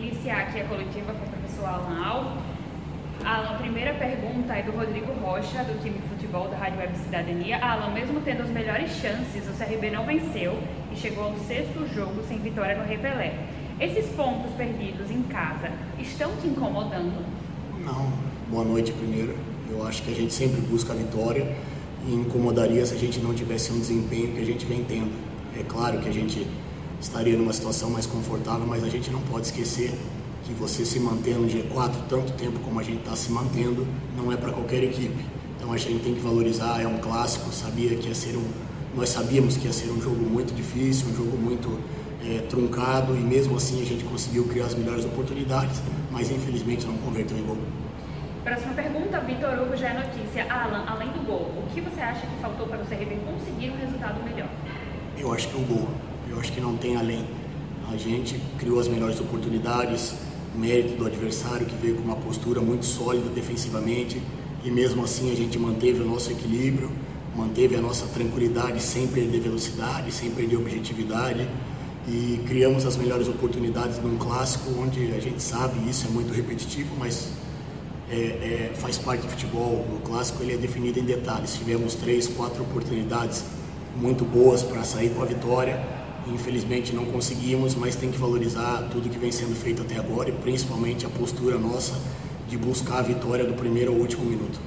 iniciar aqui a coletiva com o professor Alan Al. Alan, a primeira pergunta é do Rodrigo Rocha, do time de futebol da Rádio Web Cidadania. Alan, mesmo tendo as melhores chances, o CRB não venceu e chegou ao sexto jogo sem vitória no Repelé. Esses pontos perdidos em casa estão te incomodando? Não. Boa noite primeiro. Eu acho que a gente sempre busca a vitória e incomodaria se a gente não tivesse um desempenho que a gente vem tendo. É claro que a gente estaria numa situação mais confortável, mas a gente não pode esquecer que você se manter no G4 tanto tempo como a gente está se mantendo não é para qualquer equipe. Então a gente tem que valorizar, é um clássico, sabia que ia ser um, nós sabíamos que ia ser um jogo muito difícil, um jogo muito é, truncado e mesmo assim a gente conseguiu criar as melhores oportunidades, mas infelizmente não converteu em gol. Próxima pergunta, Vitor Hugo já é notícia. Alan, além do gol, o que você acha que faltou para o CRB conseguir um resultado melhor? Eu acho que o gol. Eu acho que não tem além. A gente criou as melhores oportunidades, mérito do adversário que veio com uma postura muito sólida defensivamente e mesmo assim a gente manteve o nosso equilíbrio, manteve a nossa tranquilidade sem perder velocidade, sem perder objetividade e criamos as melhores oportunidades num clássico onde a gente sabe isso é muito repetitivo, mas é, é, faz parte do futebol. O clássico ele é definido em detalhes. Tivemos três, quatro oportunidades muito boas para sair com a vitória. Infelizmente não conseguimos, mas tem que valorizar tudo que vem sendo feito até agora e principalmente a postura nossa de buscar a vitória do primeiro ao último minuto.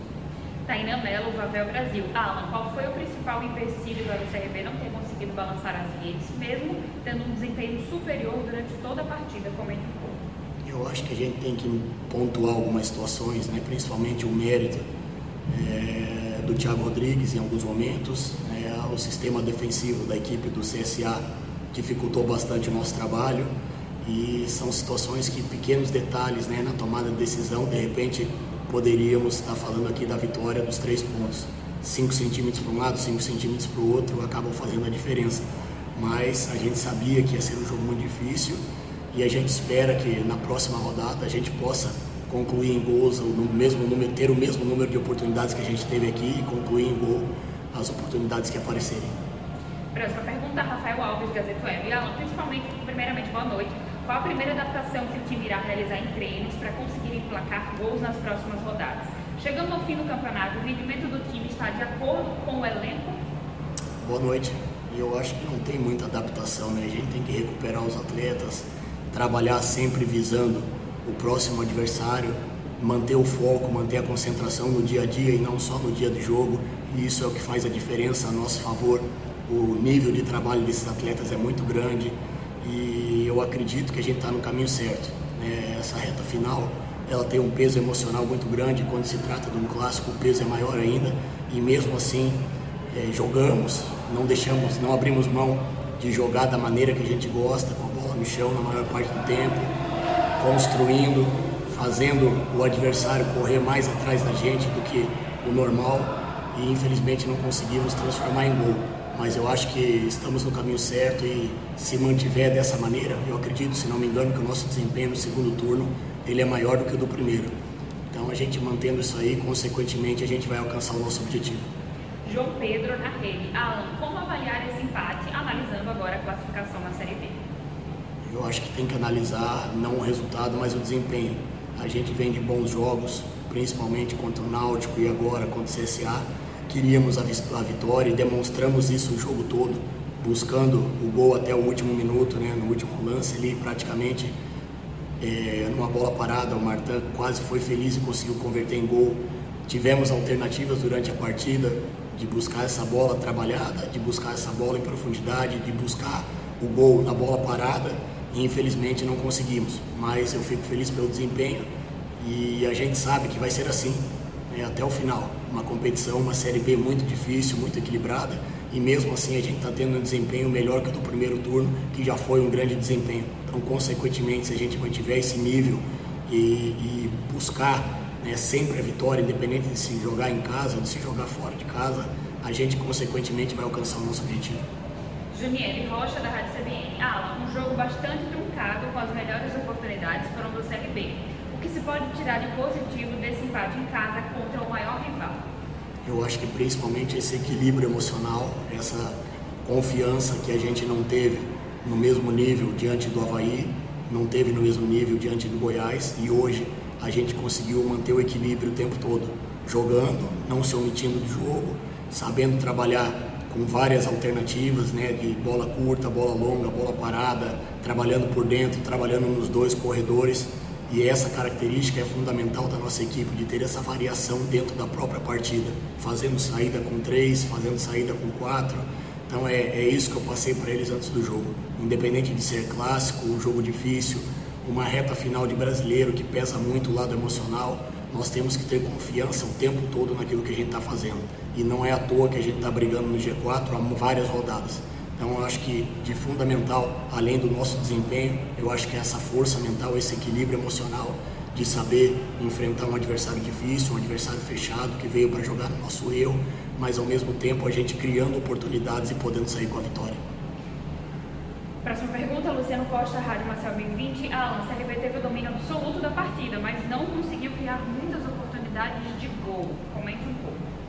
Tainá Melo, Vavel Brasil. Alan, qual foi o principal empecilho para o CRB não ter conseguido balançar as redes, mesmo tendo um desempenho superior durante toda a partida? Um pouco. Eu acho que a gente tem que pontuar algumas situações, né? principalmente o mérito é, do Thiago Rodrigues em alguns momentos, o sistema defensivo da equipe do CSA dificultou bastante o nosso trabalho e são situações que pequenos detalhes né, na tomada de decisão, de repente poderíamos estar falando aqui da vitória dos três pontos. 5 centímetros para um lado, 5 centímetros para o outro acabam fazendo a diferença. Mas a gente sabia que ia ser um jogo muito difícil e a gente espera que na próxima rodada a gente possa concluir em gols no mesmo número, ter o mesmo número de oportunidades que a gente teve aqui e concluir em gol as oportunidades que aparecerem. Próxima pergunta, Rafael Alves, Gazeta Web. Alan, principalmente, primeiramente, boa noite. Qual a primeira adaptação que o time irá realizar em treinos para conseguir emplacar gols nas próximas rodadas? Chegando ao fim do campeonato, o rendimento do time está de acordo com o elenco? Boa noite. Eu acho que não tem muita adaptação, né? A gente tem que recuperar os atletas, trabalhar sempre visando o próximo adversário, manter o foco, manter a concentração no dia a dia e não só no dia do jogo. E isso é o que faz a diferença a nosso favor. O nível de trabalho desses atletas é muito grande e eu acredito que a gente está no caminho certo. Né? Essa reta final ela tem um peso emocional muito grande. Quando se trata de um clássico, o peso é maior ainda. E mesmo assim, é, jogamos, não deixamos, não abrimos mão de jogar da maneira que a gente gosta, com a bola no chão na maior parte do tempo, construindo, fazendo o adversário correr mais atrás da gente do que o normal e infelizmente não conseguimos transformar em gol. Mas eu acho que estamos no caminho certo e se mantiver dessa maneira, eu acredito, se não me engano, que o nosso desempenho no segundo turno ele é maior do que o do primeiro. Então a gente mantendo isso aí, consequentemente a gente vai alcançar o nosso objetivo. João Pedro na rede. Alan, como avaliar esse empate, analisando agora a classificação na Série B? Eu acho que tem que analisar não o resultado, mas o desempenho. A gente vem de bons jogos, principalmente contra o Náutico e agora contra o CSA. Queríamos a vitória e demonstramos isso o jogo todo, buscando o gol até o último minuto, né? no último lance ali, praticamente é, numa bola parada. O Martin quase foi feliz e conseguiu converter em gol. Tivemos alternativas durante a partida de buscar essa bola trabalhada, de buscar essa bola em profundidade, de buscar o gol na bola parada e infelizmente não conseguimos. Mas eu fico feliz pelo desempenho e a gente sabe que vai ser assim né, até o final. Uma competição, uma Série B muito difícil, muito equilibrada e mesmo assim a gente está tendo um desempenho melhor que o do primeiro turno, que já foi um grande desempenho. Então, consequentemente, se a gente mantiver esse nível e, e buscar né, sempre a vitória, independente de se jogar em casa ou de se jogar fora de casa, a gente consequentemente vai alcançar o nosso objetivo. Juniele Rocha, da Rádio CBN. Alan, um jogo bastante truncado com as melhores oportunidades foram do CRB. Que se pode tirar de positivo desse empate em casa contra o maior rival? Eu acho que principalmente esse equilíbrio emocional, essa confiança que a gente não teve no mesmo nível diante do Havaí, não teve no mesmo nível diante do Goiás e hoje a gente conseguiu manter o equilíbrio o tempo todo, jogando, não se omitindo do jogo, sabendo trabalhar com várias alternativas, né, de bola curta, bola longa, bola parada, trabalhando por dentro, trabalhando nos dois corredores. E essa característica é fundamental da nossa equipe, de ter essa variação dentro da própria partida, fazendo saída com três, fazendo saída com quatro. Então é, é isso que eu passei para eles antes do jogo. Independente de ser clássico, um jogo difícil, uma reta final de brasileiro que pesa muito o lado emocional, nós temos que ter confiança o tempo todo naquilo que a gente está fazendo. E não é à toa que a gente está brigando no G4 há várias rodadas. Então eu acho que de fundamental, além do nosso desempenho, eu acho que é essa força mental, esse equilíbrio emocional de saber enfrentar um adversário difícil, um adversário fechado que veio para jogar no nosso eu, mas ao mesmo tempo a gente criando oportunidades e podendo sair com a vitória. Próxima pergunta, Luciano Costa, Rádio Marcel 2020. Alan, CRB teve o domínio absoluto da partida, mas não conseguiu criar muitas oportunidades de gol. Comente um pouco.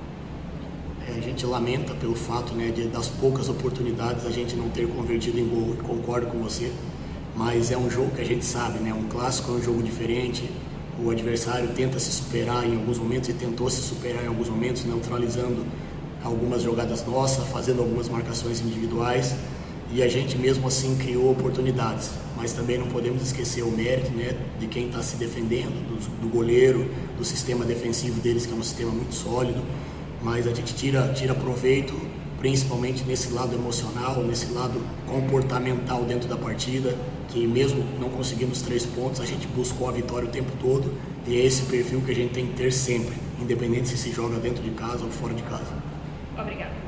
É, a gente lamenta pelo fato né, de, das poucas oportunidades a gente não ter convertido em gol, concordo com você, mas é um jogo que a gente sabe, né, um clássico é um jogo diferente, o adversário tenta se superar em alguns momentos e tentou se superar em alguns momentos, neutralizando algumas jogadas nossas, fazendo algumas marcações individuais. E a gente mesmo assim criou oportunidades, mas também não podemos esquecer o mérito né, de quem está se defendendo, do, do, goleiro, do sistema defensivo deles, que é um sistema muito sólido, mas a gente tira, tira proveito principalmente nesse lado emocional, nesse lado comportamental dentro da partida, que mesmo não conseguimos três pontos, a gente buscou a vitória o tempo todo e é esse perfil que a gente tem que ter sempre, independente se se joga dentro de casa ou fora de casa. Obrigada.